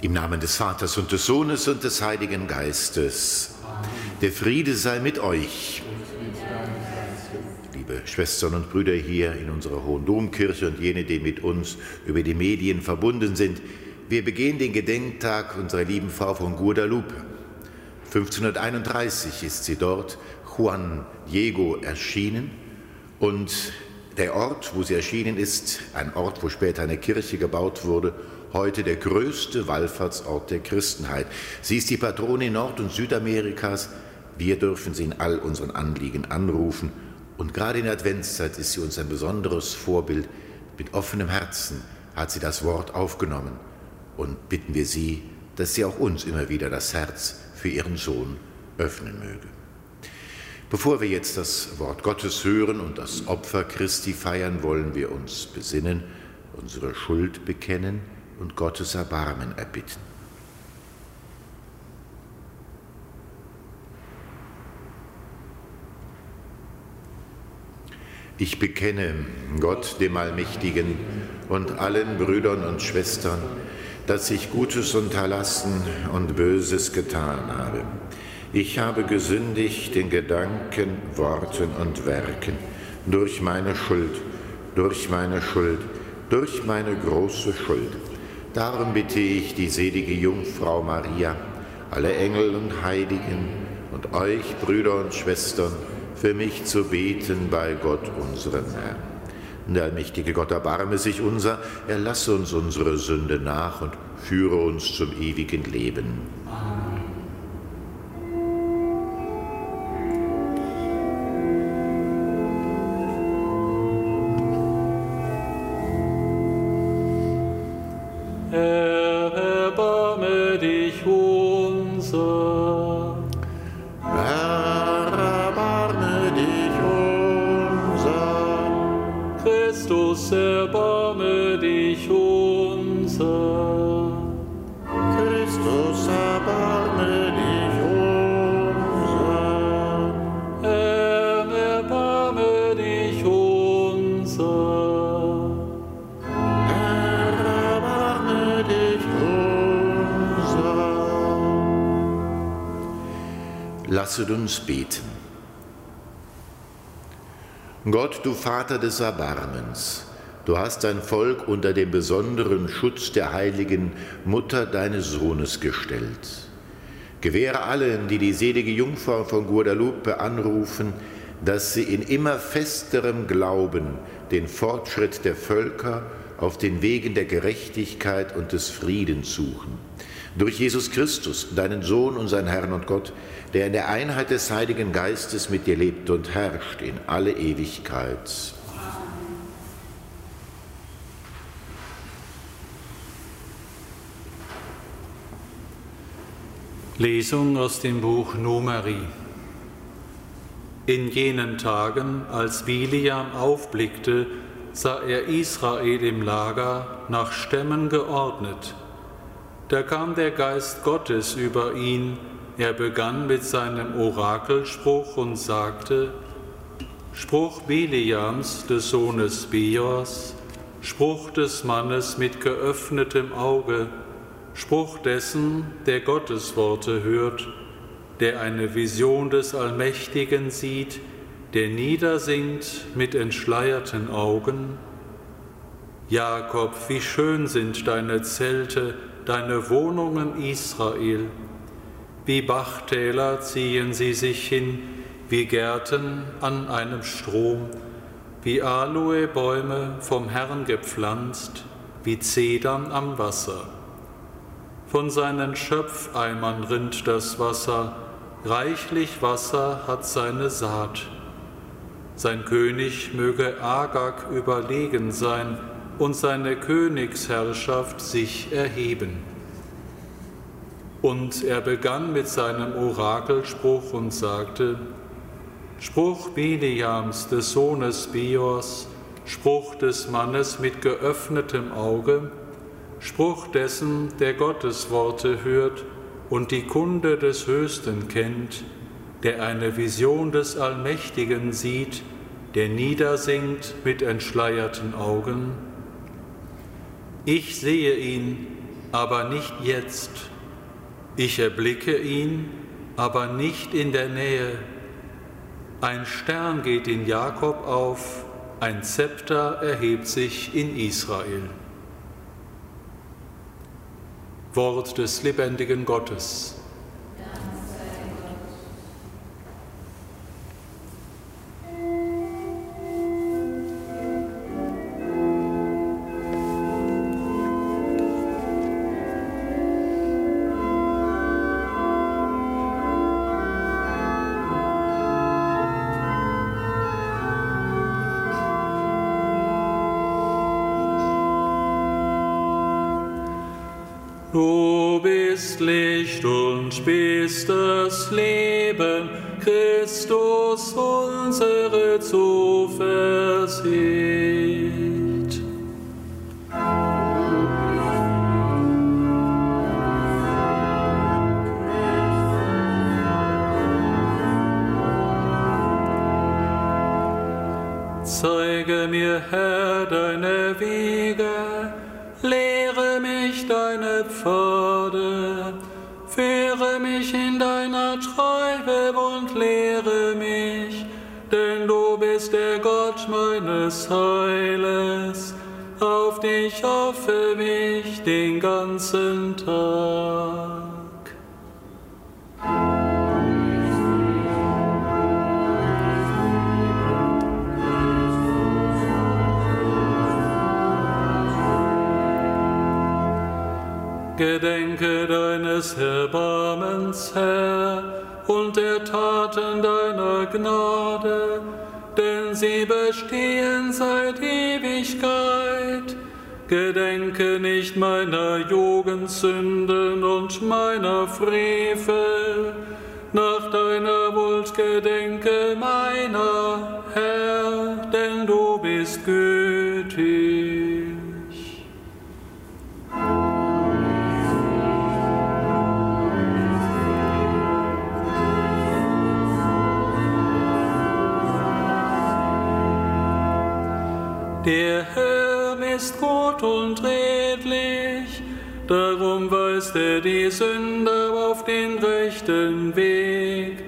Im Namen des Vaters und des Sohnes und des Heiligen Geistes. Der Friede sei mit euch. Liebe Schwestern und Brüder hier in unserer Hohen Domkirche und jene, die mit uns über die Medien verbunden sind, wir begehen den Gedenktag unserer lieben Frau von Guadalupe. 1531 ist sie dort, Juan Diego, erschienen und der Ort, wo sie erschienen ist, ein Ort, wo später eine Kirche gebaut wurde, heute der größte Wallfahrtsort der Christenheit. Sie ist die Patronin Nord- und Südamerikas. Wir dürfen sie in all unseren Anliegen anrufen. Und gerade in der Adventszeit ist sie uns ein besonderes Vorbild. Mit offenem Herzen hat sie das Wort aufgenommen. Und bitten wir sie, dass sie auch uns immer wieder das Herz für ihren Sohn öffnen möge. Bevor wir jetzt das Wort Gottes hören und das Opfer Christi feiern, wollen wir uns besinnen, unsere Schuld bekennen und Gottes Erbarmen erbitten. Ich bekenne Gott, dem Allmächtigen, und allen Brüdern und Schwestern, dass ich Gutes unterlassen und Böses getan habe. Ich habe gesündigt in Gedanken, Worten und Werken, durch meine Schuld, durch meine Schuld, durch meine große Schuld. Darum bitte ich die selige Jungfrau Maria, alle Engel und Heiligen und euch, Brüder und Schwestern, für mich zu beten bei Gott, unserem Herrn. Der allmächtige Gott erbarme sich unser, er lasse uns unsere Sünde nach und führe uns zum ewigen Leben. Amen. Lasset uns beten. Gott, du Vater des Erbarmens, du hast dein Volk unter den besonderen Schutz der heiligen Mutter deines Sohnes gestellt. Gewähre allen, die die selige Jungfrau von Guadalupe anrufen, dass sie in immer festerem Glauben den Fortschritt der Völker auf den Wegen der Gerechtigkeit und des Friedens suchen. Durch Jesus Christus, deinen Sohn, unseren Herrn und Gott, der in der Einheit des Heiligen Geistes mit dir lebt und herrscht in alle Ewigkeit. Lesung aus dem Buch Numeri. In jenen Tagen, als Biliam aufblickte, sah er Israel im Lager nach Stämmen geordnet. Da kam der Geist Gottes über ihn, er begann mit seinem Orakelspruch und sagte, Spruch Biliams des Sohnes Beors, Spruch des Mannes mit geöffnetem Auge, Spruch dessen, der Gottes Worte hört, der eine Vision des Allmächtigen sieht, der niedersingt mit entschleierten Augen. Jakob, wie schön sind deine Zelte, deine Wohnungen Israel. Wie Bachtäler ziehen sie sich hin, wie Gärten an einem Strom, wie Aloebäume vom Herrn gepflanzt, wie Zedern am Wasser. Von seinen Schöpfeimern rinnt das Wasser, reichlich Wasser hat seine Saat. Sein König möge Agag überlegen sein und seine Königsherrschaft sich erheben. Und er begann mit seinem Orakelspruch und sagte, Spruch Biliams des Sohnes Bios, Spruch des Mannes mit geöffnetem Auge, Spruch dessen, der Gottes Worte hört und die Kunde des Höchsten kennt, der eine Vision des Allmächtigen sieht, der niedersingt mit entschleierten Augen. Ich sehe ihn, aber nicht jetzt. Ich erblicke ihn, aber nicht in der Nähe. Ein Stern geht in Jakob auf, ein Zepter erhebt sich in Israel. Wort des lebendigen Gottes. Du bist Licht und bist das Leben, Christus unsere Zuversicht. Meines Heiles, auf dich hoffe ich den ganzen Tag. Gedenke deines Erbarmens, Herr, und der Taten deiner Gnade, denn sie bestehen seit Ewigkeit. Gedenke nicht meiner Jugendsünden und meiner Frevel, nach deiner Wut gedenke meiner, Herr, denn du bist gütig. Gut und redlich, darum weist er die Sünder auf den rechten Weg.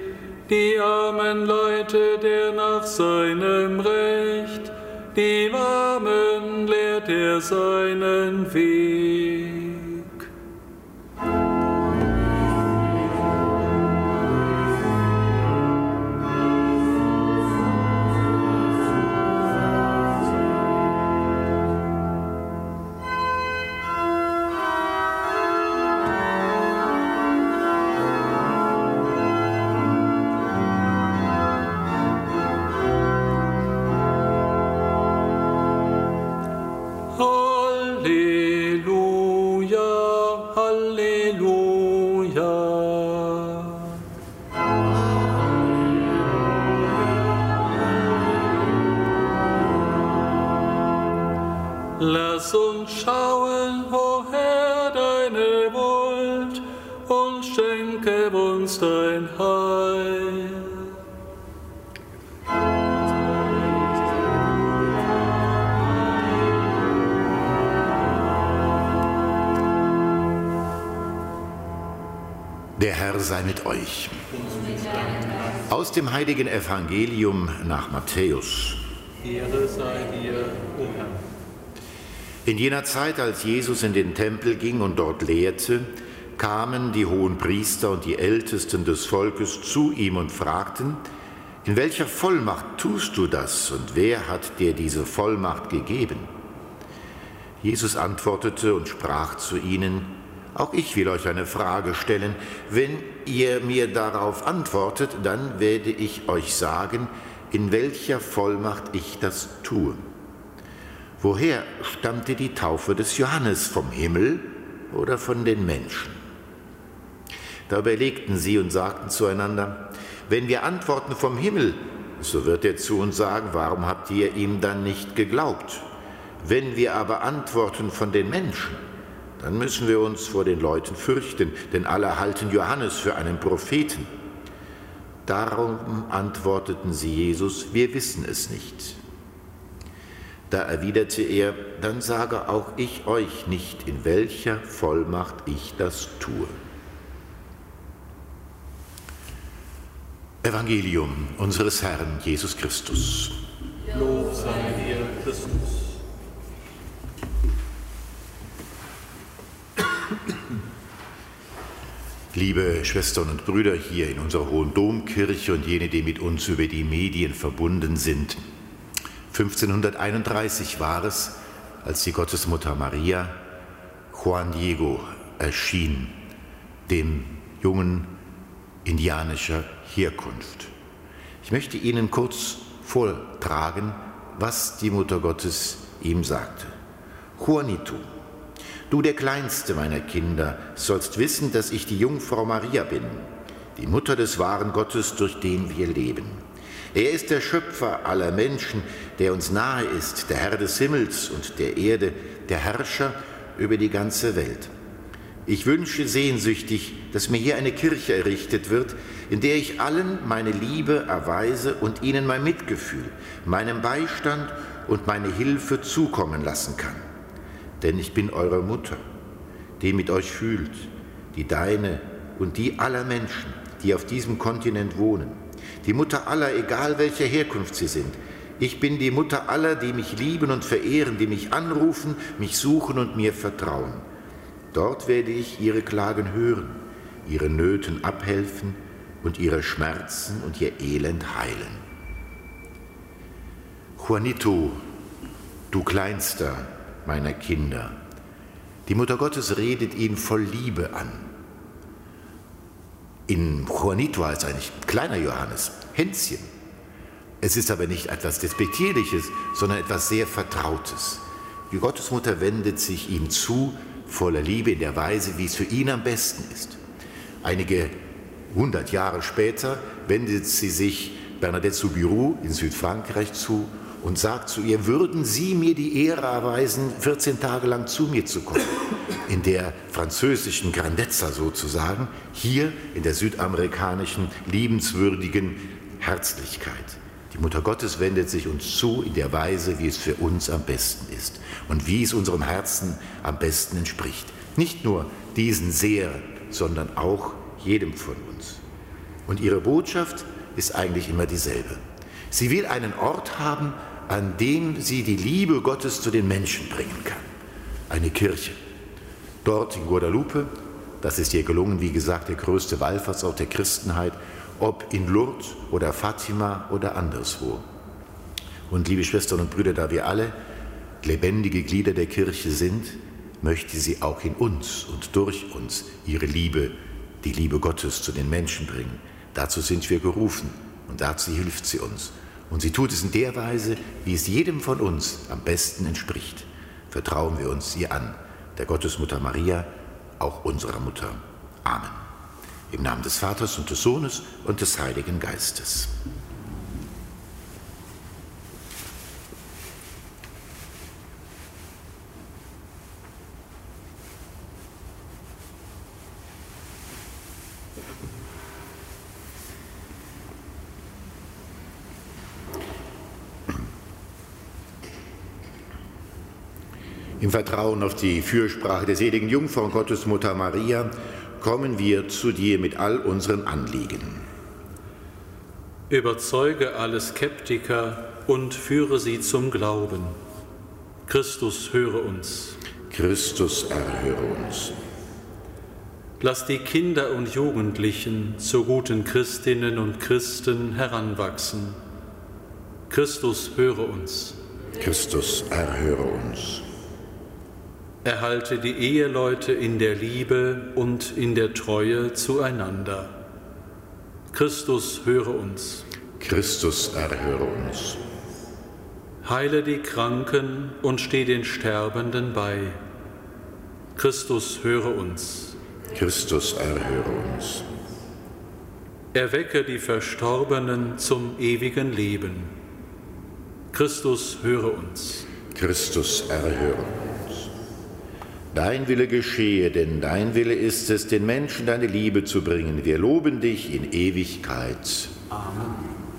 Die Armen leitet er nach seinem Recht, die Armen lehrt er seinen Weg. Sei mit euch. Aus dem heiligen Evangelium nach Matthäus. Ehre sei dir, o Herr. In jener Zeit, als Jesus in den Tempel ging und dort lehrte, kamen die hohen Priester und die Ältesten des Volkes zu ihm und fragten, in welcher Vollmacht tust du das und wer hat dir diese Vollmacht gegeben? Jesus antwortete und sprach zu ihnen, auch ich will euch eine Frage stellen. Wenn ihr mir darauf antwortet, dann werde ich euch sagen, in welcher Vollmacht ich das tue. Woher stammte die Taufe des Johannes vom Himmel oder von den Menschen? Da überlegten sie und sagten zueinander, wenn wir antworten vom Himmel, so wird er zu uns sagen, warum habt ihr ihm dann nicht geglaubt? Wenn wir aber antworten von den Menschen, dann müssen wir uns vor den Leuten fürchten, denn alle halten Johannes für einen Propheten. Darum antworteten sie Jesus, wir wissen es nicht. Da erwiderte er, dann sage auch ich euch nicht, in welcher Vollmacht ich das tue. Evangelium unseres Herrn Jesus Christus. Lob sei dir, Christus. Liebe Schwestern und Brüder hier in unserer Hohen Domkirche und jene, die mit uns über die Medien verbunden sind. 1531 war es, als die Gottesmutter Maria Juan Diego erschien, dem jungen indianischer Herkunft. Ich möchte Ihnen kurz vortragen, was die Mutter Gottes ihm sagte. Juanito, du der kleinste meiner Kinder, sollst wissen, dass ich die Jungfrau Maria bin, die Mutter des wahren Gottes, durch den wir leben. Er ist der Schöpfer aller Menschen, der uns nahe ist, der Herr des Himmels und der Erde, der Herrscher über die ganze Welt. Ich wünsche sehnsüchtig, dass mir hier eine Kirche errichtet wird, in der ich allen meine Liebe erweise und ihnen mein Mitgefühl, meinen Beistand und meine Hilfe zukommen lassen kann. Denn ich bin eure Mutter, die mit euch fühlt, die deine und die aller Menschen, die auf diesem Kontinent wohnen, die Mutter aller, egal welcher Herkunft sie sind. Ich bin die Mutter aller, die mich lieben und verehren, die mich anrufen, mich suchen und mir vertrauen. Dort werde ich ihre Klagen hören, ihre Nöten abhelfen und ihre Schmerzen und ihr Elend heilen. Juanito, du kleinster meiner Kinder, die Mutter Gottes redet ihn voll Liebe an. In Juanito heißt eigentlich kleiner Johannes, Hänschen. Es ist aber nicht etwas Despektierliches, sondern etwas sehr Vertrautes. Die Gottesmutter wendet sich ihm zu, voller Liebe in der Weise, wie es für ihn am besten ist. Einige hundert Jahre später wendet sie sich Bernadette Soubirou in Südfrankreich zu und sagt zu ihr, würden Sie mir die Ehre erweisen, 14 Tage lang zu mir zu kommen, in der französischen Grandezza sozusagen, hier in der südamerikanischen liebenswürdigen Herzlichkeit. Die Mutter Gottes wendet sich uns zu in der Weise, wie es für uns am besten ist und wie es unserem Herzen am besten entspricht. Nicht nur diesen sehr, sondern auch jedem von uns. Und ihre Botschaft ist eigentlich immer dieselbe. Sie will einen Ort haben, an dem sie die Liebe Gottes zu den Menschen bringen kann. Eine Kirche. Dort in Guadalupe, das ist ihr gelungen, wie gesagt, der größte Wallfahrtsort der Christenheit, ob in Lourdes oder Fatima oder anderswo. Und liebe Schwestern und Brüder, da wir alle lebendige Glieder der Kirche sind, möchte sie auch in uns und durch uns ihre Liebe, die Liebe Gottes zu den Menschen bringen. Dazu sind wir gerufen und dazu hilft sie uns. Und sie tut es in der Weise, wie es jedem von uns am besten entspricht. Vertrauen wir uns ihr an, der Gottesmutter Maria, auch unserer Mutter. Amen. Im Namen des Vaters und des Sohnes und des Heiligen Geistes. Im Vertrauen auf die Fürsprache der seligen Jungfrau und Gottesmutter Maria kommen wir zu dir mit all unseren Anliegen. Überzeuge alle Skeptiker und führe sie zum Glauben. Christus höre uns. Christus erhöre uns. Lass die Kinder und Jugendlichen zu guten Christinnen und Christen heranwachsen. Christus höre uns. Christus erhöre uns. Erhalte die Eheleute in der Liebe und in der Treue zueinander. Christus höre uns. Christus erhöre uns. Heile die Kranken und steh den Sterbenden bei. Christus höre uns. Christus erhöre uns. Erwecke die Verstorbenen zum ewigen Leben. Christus höre uns. Christus erhöre uns. Dein Wille geschehe, denn dein Wille ist es, den Menschen deine Liebe zu bringen. Wir loben dich in Ewigkeit. Amen.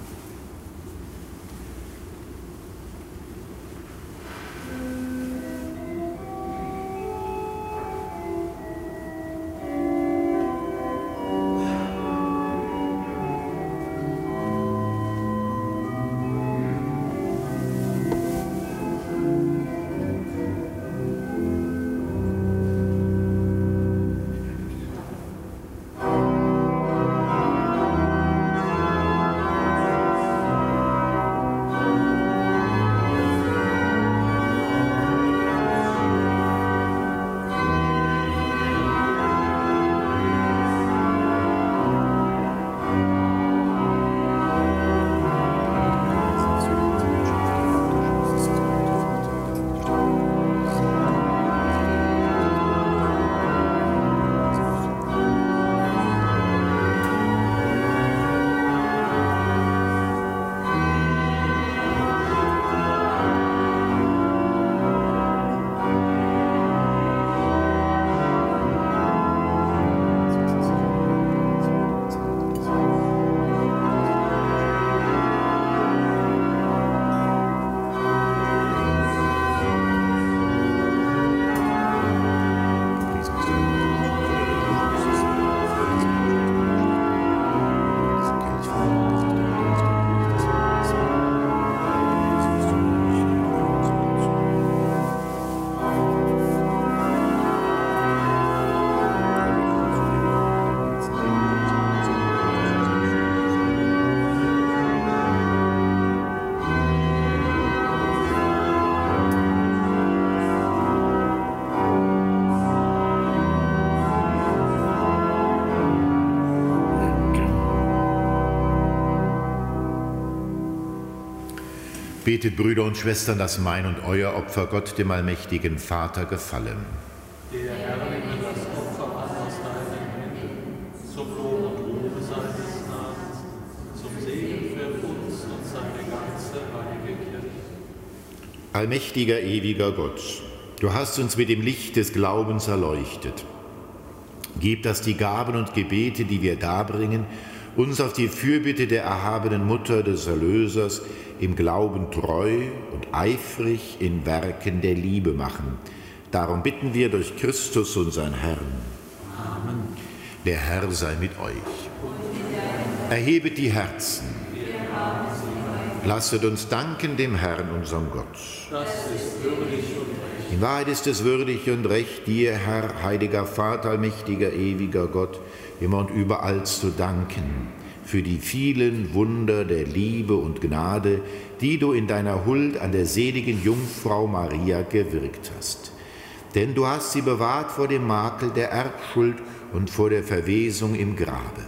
Betet, Brüder und Schwestern, dass mein und euer Opfer Gott, dem allmächtigen Vater, gefallen. Der Herr nehme das Opfer an aus deinen Händen, zum Lob und Ruhe seines Namens, zum Segen für uns und seine ganze heilige Kirche. Allmächtiger, ewiger Gott, du hast uns mit dem Licht des Glaubens erleuchtet. Gib, dass die Gaben und Gebete, die wir darbringen, uns auf die Fürbitte der erhabenen Mutter des Erlösers im Glauben treu und eifrig in Werken der Liebe machen. Darum bitten wir durch Christus, unseren Herrn. Amen. Der Herr sei mit euch. Erhebet die Herzen. Lasset uns danken dem Herrn, unserem Gott. Das ist würdig und recht. In Wahrheit ist es würdig und recht, dir, Herr, heiliger Vater, allmächtiger, ewiger Gott, immer und überall zu danken für die vielen Wunder der Liebe und Gnade, die du in deiner Huld an der seligen Jungfrau Maria gewirkt hast. Denn du hast sie bewahrt vor dem Makel der Erbschuld und vor der Verwesung im Grabe.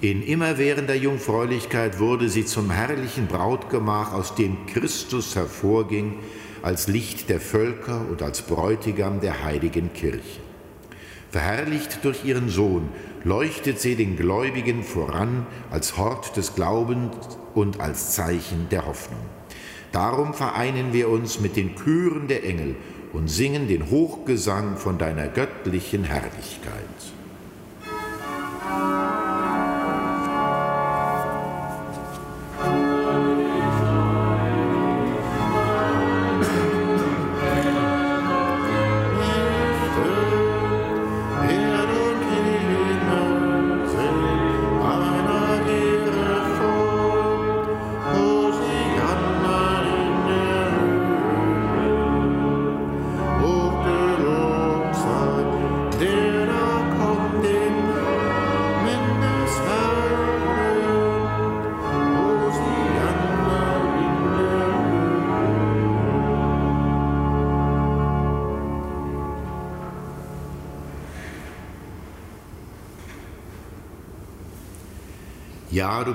In immerwährender Jungfräulichkeit wurde sie zum herrlichen Brautgemach, aus dem Christus hervorging, als Licht der Völker und als Bräutigam der heiligen Kirche. Verherrlicht durch ihren Sohn leuchtet sie den Gläubigen voran als Hort des Glaubens und als Zeichen der Hoffnung. Darum vereinen wir uns mit den Chören der Engel und singen den Hochgesang von deiner göttlichen Herrlichkeit.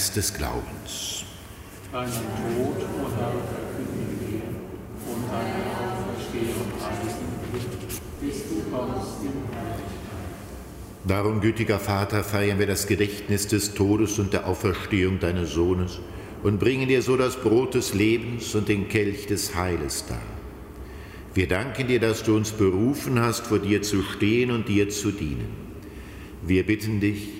Geheimnis des Glaubens. Deinen Tod, o Herr, verkünden wir und deine Auferstehung preisen bis du kommst in Herrlichkeit. Darum, gütiger Vater, feiern wir das Gedächtnis des Todes und der Auferstehung deines Sohnes und bringen dir so das Brot des Lebens und den Kelch des Heiles dar. Wir danken dir, dass du uns berufen hast, vor dir zu stehen und dir zu dienen. Wir bitten dich,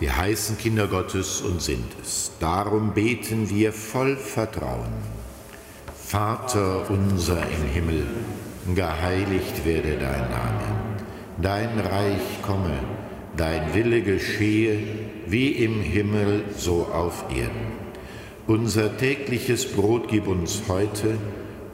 Wir heißen Kinder Gottes und sind es. Darum beten wir voll Vertrauen. Vater unser im Himmel, geheiligt werde dein Name. Dein Reich komme, dein Wille geschehe, wie im Himmel, so auf Erden. Unser tägliches Brot gib uns heute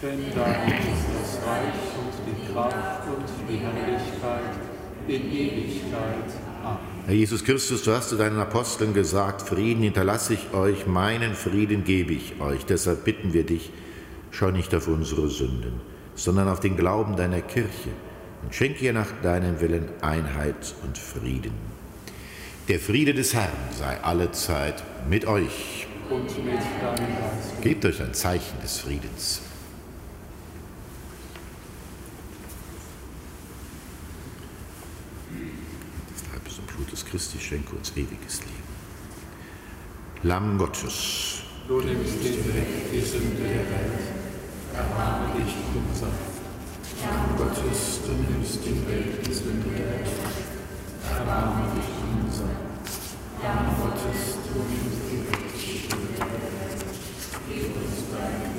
Denn dein ist das Reich und die Kraft und die Herrlichkeit in Ewigkeit. Herr Jesus Christus, du hast zu deinen Aposteln gesagt, Frieden hinterlasse ich euch, meinen Frieden gebe ich euch. Deshalb bitten wir dich, schau nicht auf unsere Sünden, sondern auf den Glauben deiner Kirche und schenke ihr nach deinem Willen Einheit und Frieden. Der Friede des Herrn sei allezeit mit euch. Und mit deinem Geist. Gebt euch ein Zeichen des Friedens. Christi schenke uns ewiges Leben. Lamm Gottes, du nimmst hinweg die Sünde der Welt, erbarme dich unser. Lamm Gottes, du nimmst hinweg die Sünde der Welt, erbarme dich unser. Lamm Gottes, du nimmst hinweg die Sünde der Welt, gib uns dein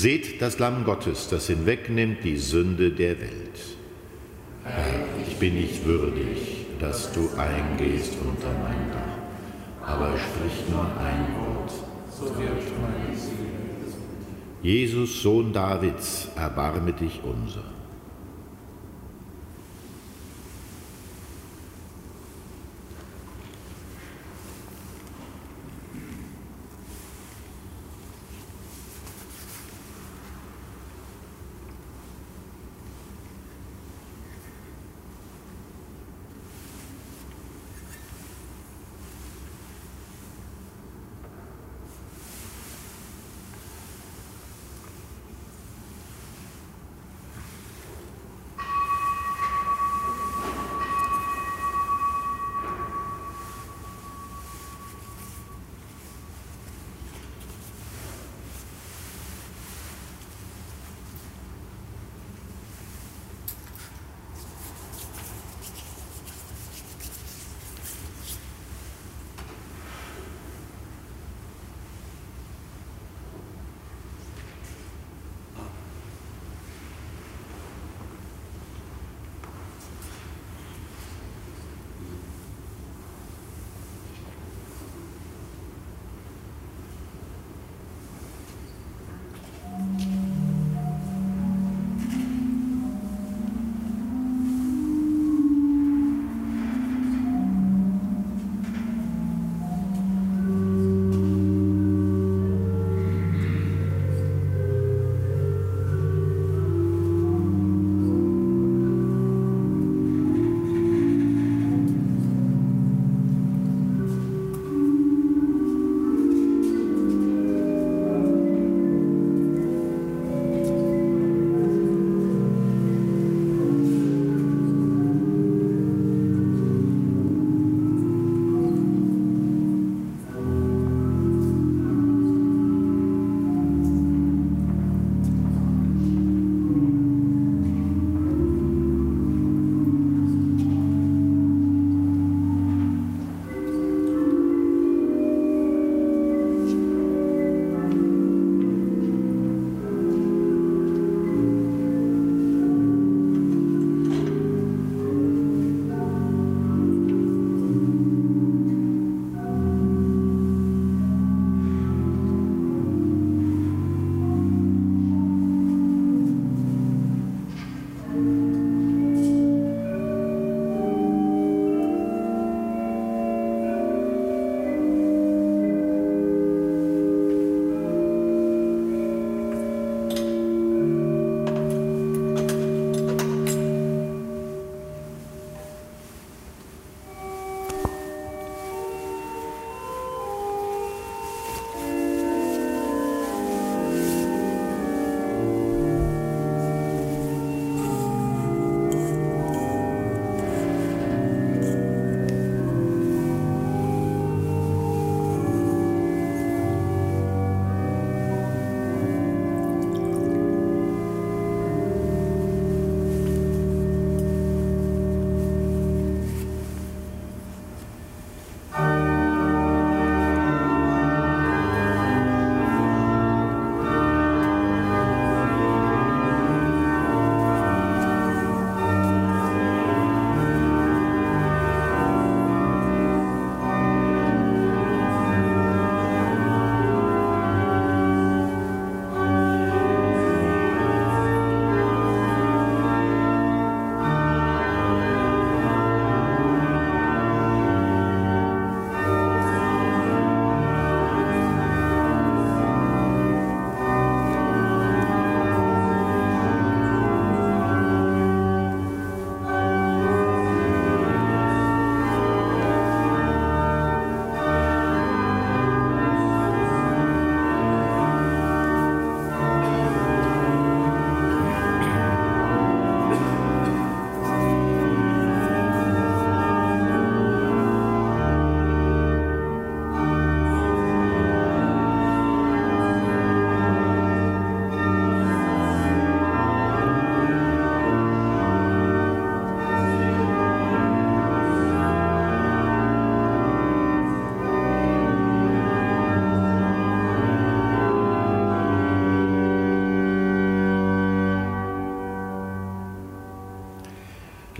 Seht das Lamm Gottes, das hinwegnimmt die Sünde der Welt. Herr, ich bin nicht würdig, dass du eingehst unter mein Dach, aber sprich nur ein Wort, so wird meine Seele Jesus, Sohn Davids, erbarme dich unser.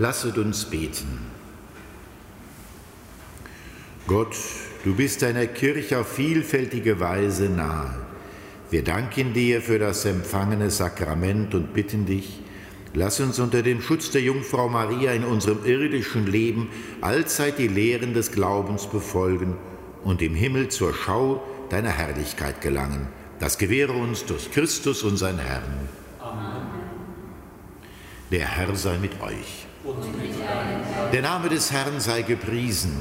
Lasset uns beten. Gott, du bist deiner Kirche auf vielfältige Weise nahe. Wir danken dir für das empfangene Sakrament und bitten dich, lass uns unter dem Schutz der Jungfrau Maria in unserem irdischen Leben allzeit die Lehren des Glaubens befolgen und im Himmel zur Schau deiner Herrlichkeit gelangen. Das gewähre uns durch Christus, unseren Herrn. Der Herr sei mit euch. Der Name des Herrn sei gepriesen.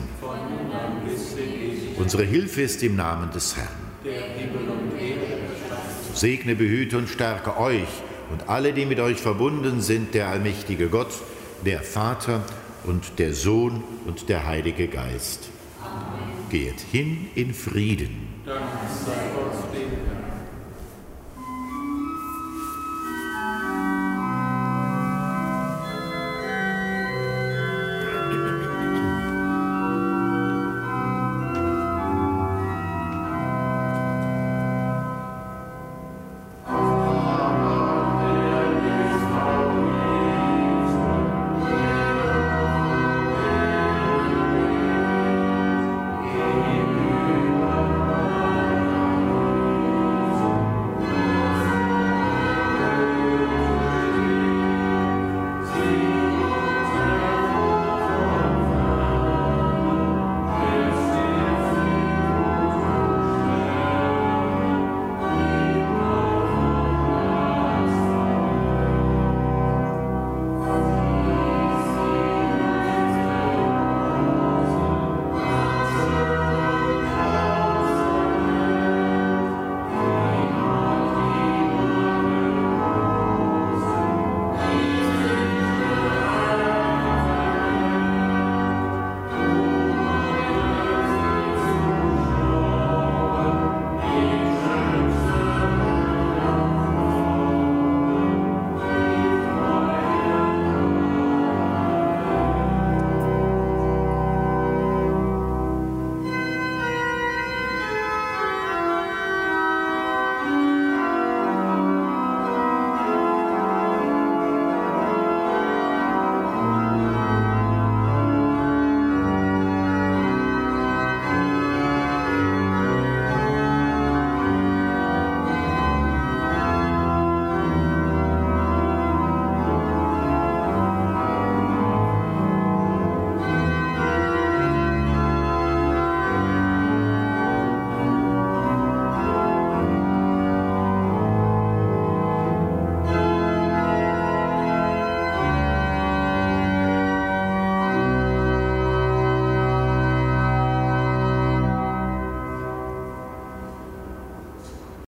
Unsere Hilfe ist im Namen des Herrn. Segne, behüte und stärke euch und alle, die mit euch verbunden sind, der allmächtige Gott, der Vater und der Sohn und der Heilige Geist. Geht hin in Frieden. Dank sei